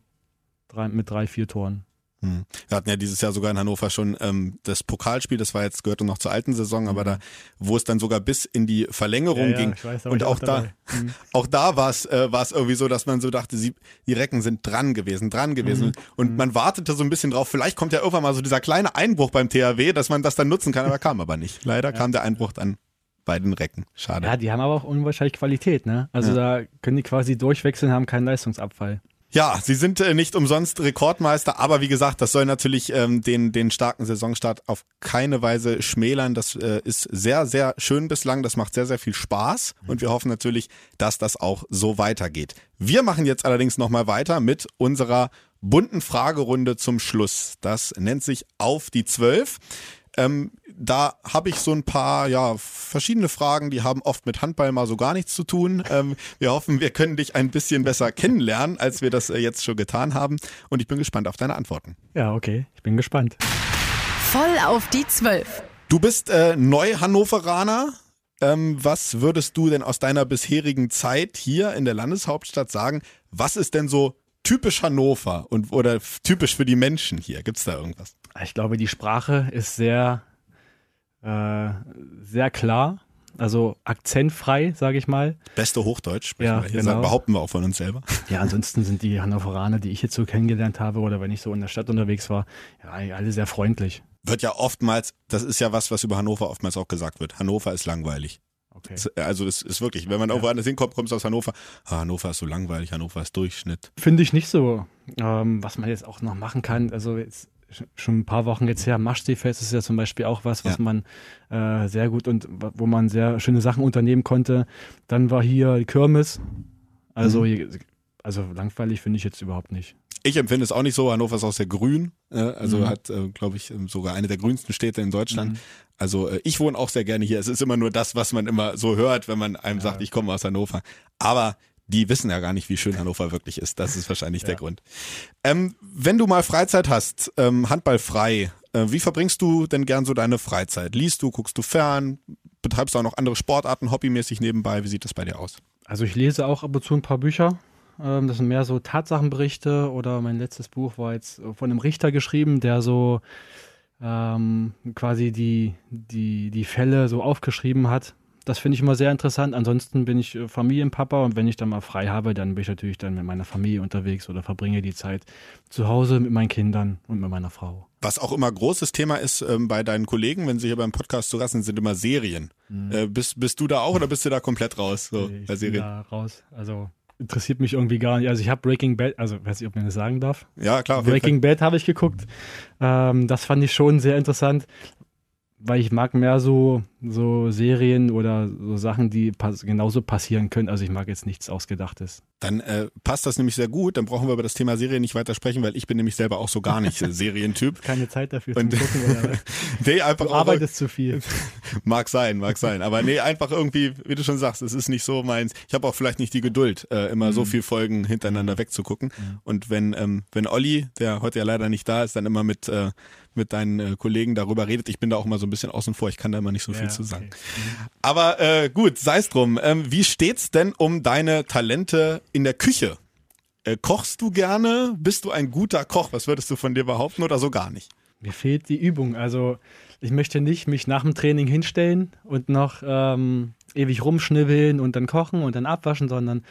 drei, mit drei, vier Toren. Hm. Wir hatten ja dieses Jahr sogar in Hannover schon ähm, das Pokalspiel, das war jetzt gehörte noch zur alten Saison, aber da, wo es dann sogar bis in die Verlängerung Ja, ja, ging. weiß, und auch auch da. Mhm. auch da war es äh, irgendwie so, dass man so dachte, sie, die Recken sind dran gewesen, dran gewesen. Mhm. Und man wartete so ein bisschen drauf, vielleicht kommt ja irgendwann mal so dieser kleine Einbruch beim THW, dass man das dann nutzen kann, aber kam aber nicht. Leider kam der Einbruch dann bei den Recken. Schade. Ja, die haben aber auch unwahrscheinlich Qualität, ne? Also da können die quasi durchwechseln, haben keinen Leistungsabfall. Ja, sie sind äh, nicht umsonst Rekordmeister, aber wie gesagt, das soll natürlich ähm, den, den starken Saisonstart auf keine Weise schmälern. Das äh, ist sehr, sehr schön bislang. Das macht sehr, sehr viel Spaß und wir hoffen natürlich, dass das auch so weitergeht. Wir machen jetzt allerdings nochmal weiter mit unserer bunten Fragerunde zum Schluss. Das nennt sich Auf die Zwölf. Ähm, da habe ich so ein paar, ja, verschiedene Fragen, die haben oft mit Handball mal so gar nichts zu tun. Ähm, wir hoffen, wir können dich ein bisschen besser kennenlernen, als wir das äh, jetzt schon getan haben. Und ich bin gespannt auf deine Antworten. Ja, okay, ich bin gespannt. Voll auf die Zwölf. Du bist äh, Neu-Hannoveraner. Ähm, was würdest du denn aus deiner bisherigen Zeit hier in der Landeshauptstadt sagen? Was ist denn so typisch Hannover und oder typisch für die Menschen hier? Gibt's da irgendwas? Ich glaube, die Sprache ist sehr, äh, sehr klar, also akzentfrei, sage ich mal. Beste Hochdeutsch sprechen Ja, wir hier. genau. Behaupten wir auch von uns selber. Ja, ansonsten sind die Hannoveraner, die ich jetzt so kennengelernt habe oder wenn ich so in der Stadt unterwegs war, ja, alle sehr freundlich. Wird ja oftmals, das ist ja was, was über Hannover oftmals auch gesagt wird. Hannover ist langweilig. Okay. Also es ist wirklich, wenn man irgendwo anders hinkommt, kommst du aus Hannover. Ah, Hannover ist so langweilig, Hannover ist Durchschnitt. Finde ich nicht so. Ähm, was man jetzt auch noch machen kann, also jetzt schon ein paar Wochen jetzt her, Maschseefest ist ja zum Beispiel auch was, was Ja. man äh, sehr gut und wo man sehr schöne Sachen unternehmen konnte. Dann war hier Kirmes. Also, Mhm. also langweilig finde ich jetzt überhaupt nicht. Ich empfinde es auch nicht so. Hannover ist auch sehr grün. Äh, also Mhm. hat, äh, glaube ich, ähm, sogar eine der grünsten Städte in Deutschland. Mhm. Also äh, ich wohne auch sehr gerne hier. Es ist immer nur das, was man immer so hört, wenn man einem sagt, ich komme aus Hannover. Aber die wissen ja gar nicht, wie schön Hannover wirklich ist. Das ist wahrscheinlich der Ja. Grund. Ähm, wenn du mal Freizeit hast, ähm, Handball frei, äh, wie verbringst du denn gern so deine Freizeit? Liest du, guckst du fern, betreibst du auch noch andere Sportarten hobbymäßig nebenbei? Wie sieht das bei dir aus? Also ich lese auch ab und zu ein paar Bücher. Ähm, das sind mehr so Tatsachenberichte oder mein letztes Buch war jetzt von einem Richter geschrieben, der so ähm, quasi die, die, die Fälle so aufgeschrieben hat. Das finde ich immer sehr interessant. Ansonsten bin ich äh, Familienpapa und wenn ich dann mal frei habe, dann bin ich natürlich dann mit meiner Familie unterwegs oder verbringe die Zeit zu Hause mit meinen Kindern und mit meiner Frau. Was auch immer großes Thema ist ähm, bei deinen Kollegen, wenn sie hier beim Podcast zu Gast sind, sind immer Serien. Äh, bist, bist du da auch oder bist du da komplett raus so, Mhm. ich bei bin Serien? da raus. Also interessiert mich irgendwie gar nicht. Also ich habe Breaking Bad, also weiß nicht, ob man das sagen darf. Ja, klar. Breaking Bad habe ich geguckt. Ähm, das fand ich schon sehr interessant, weil ich mag mehr so, so Serien oder so Sachen, die pass genauso passieren können. Also ich mag jetzt nichts Ausgedachtes. Dann äh, passt das nämlich sehr gut. Dann brauchen wir über das Thema Serien nicht weiter sprechen, weil ich bin nämlich selber auch so gar nicht äh, Serientyp. Keine Zeit dafür Und- zu gucken. Oder Nee, einfach du arbeitest zu viel. mag sein, mag sein. Aber nee, einfach irgendwie, wie du schon sagst, es ist nicht so meins. Ich habe auch vielleicht nicht die Geduld, äh, immer Mhm. so viel Folgen hintereinander wegzugucken. Und wenn, ähm, wenn Olli, der heute ja leider nicht da ist, dann immer mit, äh, mit deinen äh, Kollegen darüber redet, ich bin da auch immer so ein bisschen außen vor, ich kann da immer nicht so viel Ja, zu sagen. okay. Aber äh, gut, sei es drum. Ähm, wie steht's denn um deine Talente in der Küche? Äh, kochst du gerne? Bist du ein guter Koch? Was würdest du von dir behaupten oder so gar nicht? Mir fehlt die Übung. Also ich möchte nicht mich nach dem Training hinstellen und noch ähm, ewig rumschnibbeln und dann kochen und dann abwaschen, sondern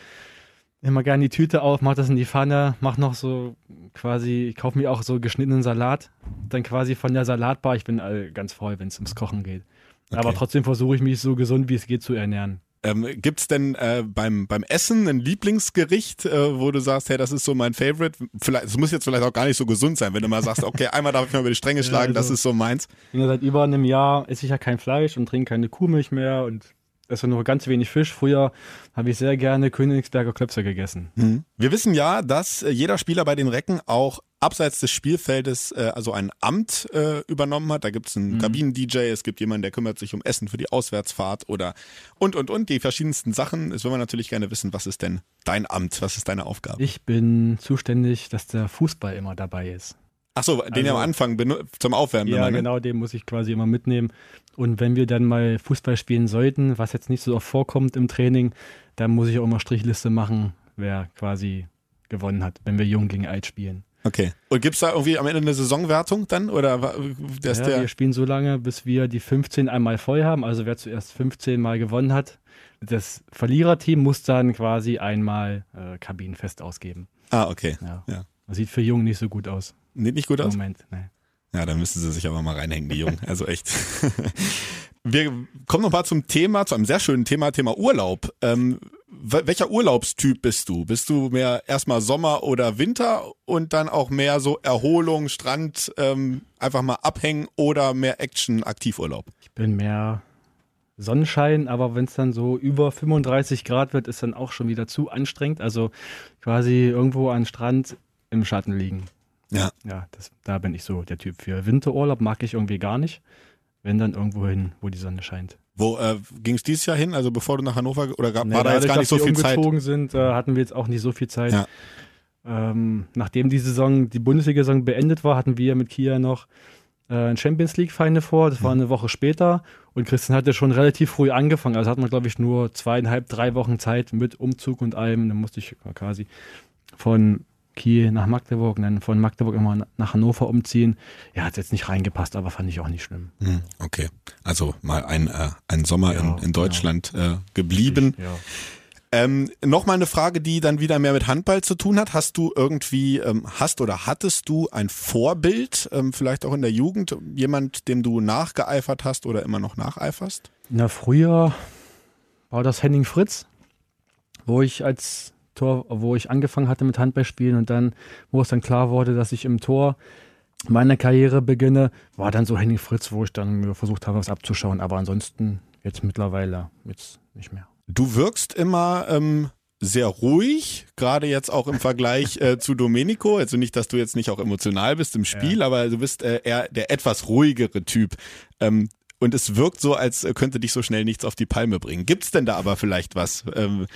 immer gerne die Tüte auf, mach das in die Pfanne, mach noch so quasi, ich kaufe mir auch so geschnittenen Salat, dann quasi von der Salatbar. Ich bin all ganz voll, wenn es ums Kochen geht. Aber Okay. trotzdem versuche ich mich so gesund wie es geht zu ernähren. Ähm, gibt's denn äh, beim, beim Essen ein Lieblingsgericht, äh, wo du sagst, hey, das ist so mein Favorite? Vielleicht, es muss jetzt vielleicht auch gar nicht so gesund sein, wenn du mal sagst, okay, einmal darf ich mal über die Stränge Ja, schlagen, das also- ist so meins. Ich bin ja seit über einem Jahr esse ich ja kein Fleisch und trinke keine Kuhmilch mehr und esse nur ganz wenig Fisch. Früher habe ich sehr gerne Königsberger Klöpse gegessen. Mhm. Wir wissen ja, dass äh, jeder Spieler bei den Recken auch abseits des Spielfeldes äh, also ein Amt äh, übernommen hat. Da gibt es einen mhm. Kabinen-DJ, es gibt jemanden, der kümmert sich um Essen für die Auswärtsfahrt oder und und und die verschiedensten Sachen. Jetzt wollen wir natürlich gerne wissen, was ist denn dein Amt, was ist deine Aufgabe? Ich bin zuständig, dass der Fußball immer dabei ist. Ach so, den also, am Anfang zum Aufwärmen. Ja, immer, ne? genau, den muss ich quasi immer mitnehmen. Und wenn wir dann mal Fußball spielen sollten, was jetzt nicht so oft vorkommt im Training, dann muss ich auch immer Strichliste machen, wer quasi gewonnen hat, wenn wir Jung gegen Alt spielen. Okay. Und gibt es da irgendwie am Ende eine Saisonwertung dann? Oder ja, der wir spielen so lange, bis wir die 15 einmal voll haben. Also wer zuerst 15 Mal gewonnen hat, das Verliererteam muss dann quasi einmal äh, Kabinenfest ausgeben. Ah, okay. Ja. ja. Sieht für Jung nicht so gut aus. Sieht nicht gut aus? Moment, ne. Ja, dann müssen sie sich aber mal reinhängen, die Jungen. Also echt. Wir kommen noch mal zum Thema, zu einem sehr schönen Thema, Thema Urlaub. Ähm, welcher Urlaubstyp bist du? Bist du mehr erstmal Sommer oder Winter und dann auch mehr so Erholung, Strand, ähm, einfach mal abhängen oder mehr Action, Aktivurlaub? Ich bin mehr Sonnenschein, aber wenn es dann so über 35 Grad wird, ist dann auch schon wieder zu anstrengend. Also quasi irgendwo am Strand im Schatten liegen. Ja. Ja, das, da bin ich so der Typ für. Winterurlaub mag ich irgendwie gar nicht. Wenn dann irgendwo hin, wo die Sonne scheint. Wo äh, ging es dieses Jahr hin? Also bevor du nach Hannover oder gab, nee, war da jetzt gar nicht so viel Zeit? sind, äh, hatten wir jetzt auch nicht so viel Zeit. Ja. Ähm, nachdem die Saison, die Bundesliga-Saison beendet war, hatten wir mit Kia noch äh, ein Champions League-Feinde vor. Das war eine Woche später. Und Christian hatte schon relativ früh angefangen. Also hat man, glaube ich, nur zweieinhalb, drei Wochen Zeit mit Umzug und allem. Dann musste ich quasi von Kiel nach Magdeburg und dann von Magdeburg immer nach Hannover umziehen. Ja, hat jetzt nicht reingepasst, aber fand ich auch nicht schlimm. Hm, okay, also mal ein, äh, ein Sommer ja, in, in Deutschland ja. äh, geblieben. Ja. Ähm, Nochmal eine Frage, die dann wieder mehr mit Handball zu tun hat. Hast du irgendwie, ähm, hast oder hattest du ein Vorbild, ähm, vielleicht auch in der Jugend, jemand, dem du nachgeeifert hast oder immer noch nacheiferst? Na, früher war das Henning Fritz, wo ich als Tor, wo ich angefangen hatte mit Handballspielen und dann, wo es dann klar wurde, dass ich im Tor meine Karriere beginne, war dann so Henning Fritz, wo ich dann versucht habe, was abzuschauen. Aber ansonsten jetzt mittlerweile jetzt nicht mehr. Du wirkst immer ähm, sehr ruhig, gerade jetzt auch im Vergleich äh, zu Domenico. Also nicht, dass du jetzt nicht auch emotional bist im Spiel, ja. aber du bist äh, eher der etwas ruhigere Typ. Ähm, und es wirkt so, als könnte dich so schnell nichts auf die Palme bringen. Gibt es denn da aber vielleicht was, ähm,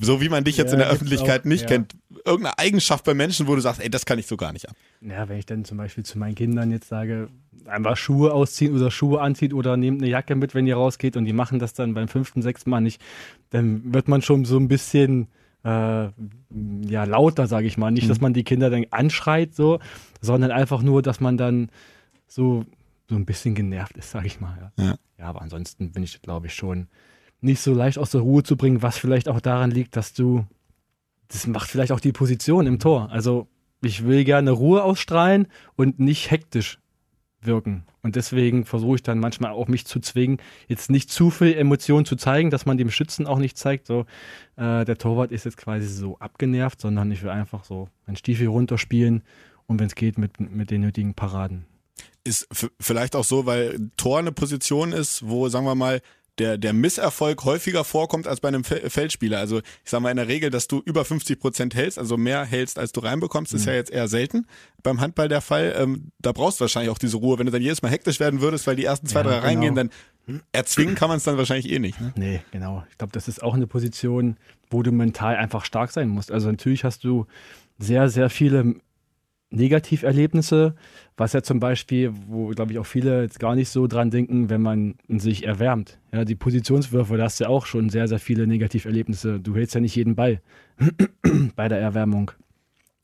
so wie man dich jetzt ja, in der Öffentlichkeit auch, nicht ja. kennt, irgendeine Eigenschaft bei Menschen, wo du sagst, ey, das kann ich so gar nicht ab? Ja, wenn ich dann zum Beispiel zu meinen Kindern jetzt sage, einfach Schuhe ausziehen oder Schuhe anzieht oder nehmt eine Jacke mit, wenn ihr rausgeht und die machen das dann beim fünften, sechsten Mal nicht, dann wird man schon so ein bisschen äh, ja, lauter, sage ich mal. Nicht, mhm. dass man die Kinder dann anschreit, so, sondern einfach nur, dass man dann so so ein bisschen genervt ist, sage ich mal. Ja. ja. ja, aber ansonsten bin ich, glaube ich, schon nicht so leicht aus der Ruhe zu bringen, was vielleicht auch daran liegt, dass du, das macht vielleicht auch die Position im Tor. Also ich will gerne Ruhe ausstrahlen und nicht hektisch wirken. Und deswegen versuche ich dann manchmal auch mich zu zwingen, jetzt nicht zu viel Emotion zu zeigen, dass man dem Schützen auch nicht zeigt, so äh, der Torwart ist jetzt quasi so abgenervt, sondern ich will einfach so mein Stiefel runterspielen und wenn es geht mit, mit den nötigen Paraden ist vielleicht auch so, weil Tor eine Position ist, wo, sagen wir mal, der, der Misserfolg häufiger vorkommt als bei einem Feldspieler. Also ich sage mal in der Regel, dass du über 50 Prozent hältst, also mehr hältst, als du reinbekommst, ist mhm. ja jetzt eher selten beim Handball der Fall. Ähm, da brauchst du wahrscheinlich auch diese Ruhe. Wenn du dann jedes Mal hektisch werden würdest, weil die ersten zwei, ja, drei genau. reingehen, dann erzwingen kann man es dann wahrscheinlich eh nicht. Ne? Nee, genau. Ich glaube, das ist auch eine Position, wo du mental einfach stark sein musst. Also natürlich hast du sehr, sehr viele Negativerlebnisse, was ja zum Beispiel, wo glaube ich auch viele jetzt gar nicht so dran denken, wenn man sich erwärmt. Ja, die Positionswürfe, da hast du ja auch schon sehr, sehr viele Negativerlebnisse. Du hältst ja nicht jeden Ball bei der Erwärmung.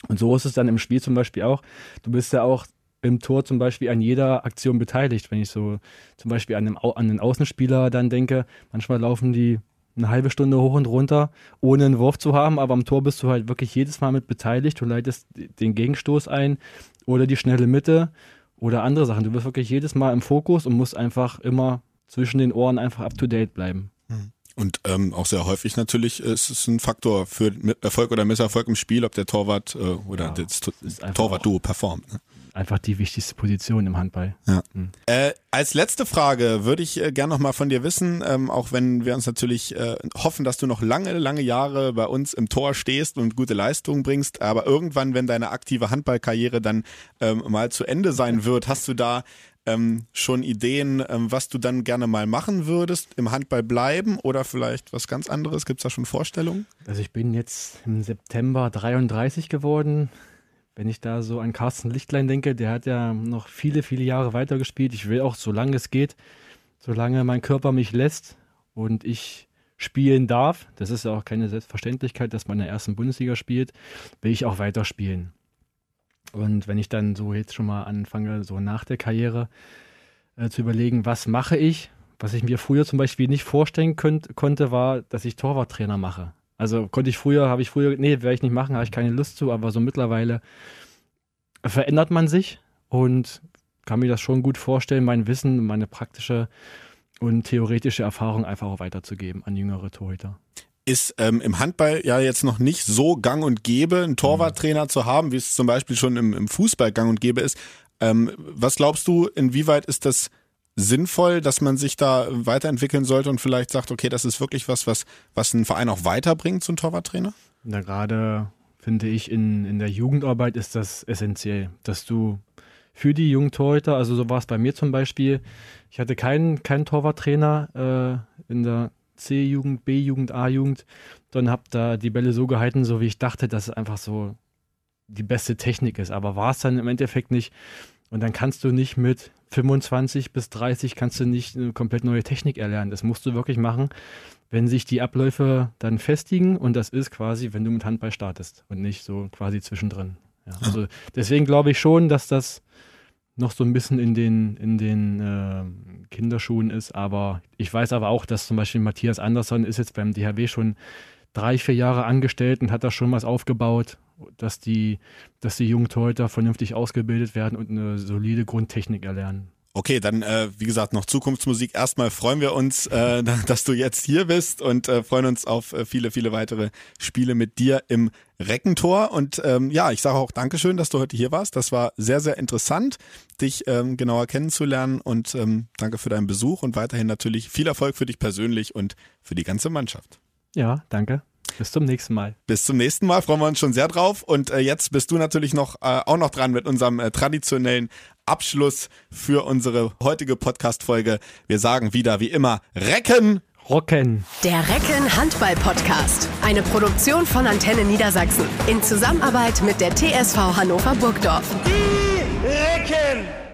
Und so ist es dann im Spiel zum Beispiel auch. Du bist ja auch im Tor zum Beispiel an jeder Aktion beteiligt. Wenn ich so zum Beispiel an, einem, an einen Außenspieler dann denke, manchmal laufen die eine halbe Stunde hoch und runter, ohne einen Wurf zu haben, aber am Tor bist du halt wirklich jedes Mal mit beteiligt. Du leitest den Gegenstoß ein oder die schnelle Mitte oder andere Sachen. Du bist wirklich jedes Mal im Fokus und musst einfach immer zwischen den Ohren einfach up to date bleiben. Mhm. Und ähm, auch sehr häufig natürlich ist es ein Faktor für Erfolg oder Misserfolg im Spiel, ob der Torwart äh, oder ja, das Torwart-Duo performt. Ne? Einfach die wichtigste Position im Handball. Ja. Mhm. Äh, Als letzte Frage würde ich äh, gerne noch mal von dir wissen, ähm, auch wenn wir uns natürlich äh, hoffen, dass du noch lange, lange Jahre bei uns im Tor stehst und gute Leistungen bringst, aber irgendwann, wenn deine aktive Handballkarriere dann ähm, mal zu Ende sein wird, hast du da ähm, schon Ideen, ähm, was du dann gerne mal machen würdest? Im Handball bleiben oder vielleicht was ganz anderes? Gibt es da schon Vorstellungen? Also ich bin jetzt im September 33 geworden. Wenn ich da so an Carsten Lichtlein denke, der hat ja noch viele, viele Jahre weitergespielt. Ich will auch, solange es geht, solange mein Körper mich lässt und ich spielen darf, das ist ja auch keine Selbstverständlichkeit, dass man in der ersten Bundesliga spielt, will ich auch weiterspielen. Und wenn ich dann so jetzt schon mal anfange, so nach der Karriere äh, zu überlegen, was mache ich, was ich mir früher zum Beispiel nicht vorstellen könnt, konnte, war, dass ich Torwarttrainer mache. Also konnte ich früher, habe ich früher, nee, werde ich nicht machen, habe ich keine Lust zu, aber so mittlerweile verändert man sich und kann mir das schon gut vorstellen, mein Wissen, meine praktische und theoretische Erfahrung einfach auch weiterzugeben an jüngere Torhüter ist ähm, im Handball ja jetzt noch nicht so gang und gäbe, einen Torwarttrainer mhm. zu haben, wie es zum Beispiel schon im, im Fußball gang und gäbe ist. Ähm, was glaubst du, inwieweit ist das sinnvoll, dass man sich da weiterentwickeln sollte und vielleicht sagt, okay, das ist wirklich was, was, was ein Verein auch weiterbringt, ein Torwarttrainer? Na, gerade finde ich, in, in der Jugendarbeit ist das essentiell, dass du für die jungen Torhüter, also so war es bei mir zum Beispiel, ich hatte keinen, keinen Torwarttrainer äh, in der C-Jugend, B-Jugend, A-Jugend, sondern habe da die Bälle so gehalten, so wie ich dachte, dass es einfach so die beste Technik ist. Aber war es dann im Endeffekt nicht. Und dann kannst du nicht mit 25 bis 30 kannst du nicht eine komplett neue Technik erlernen. Das musst du wirklich machen, wenn sich die Abläufe dann festigen. Und das ist quasi, wenn du mit Handball startest und nicht so quasi zwischendrin. Ja, also deswegen glaube ich schon, dass das noch so ein bisschen in den, in den äh, Kinderschuhen ist. Aber ich weiß aber auch, dass zum Beispiel Matthias Andersson ist jetzt beim DHW schon drei, vier Jahre angestellt und hat da schon was aufgebaut dass die, dass die jungen Torhüter vernünftig ausgebildet werden und eine solide Grundtechnik erlernen. Okay, dann äh, wie gesagt noch Zukunftsmusik. Erstmal freuen wir uns, äh, dass du jetzt hier bist und äh, freuen uns auf äh, viele, viele weitere Spiele mit dir im Reckentor. Und ähm, ja, ich sage auch Dankeschön, dass du heute hier warst. Das war sehr, sehr interessant, dich ähm, genauer kennenzulernen und ähm, danke für deinen Besuch und weiterhin natürlich viel Erfolg für dich persönlich und für die ganze Mannschaft. Ja, danke. Bis zum nächsten Mal. Bis zum nächsten Mal, freuen wir uns schon sehr drauf. Und äh, jetzt bist du natürlich noch äh, auch noch dran mit unserem äh, traditionellen Abschluss für unsere heutige Podcast-Folge. Wir sagen wieder wie immer Recken. Rocken. Der Recken Handball Podcast. Eine Produktion von Antenne Niedersachsen. In Zusammenarbeit mit der TSV Hannover Burgdorf. Die Recken!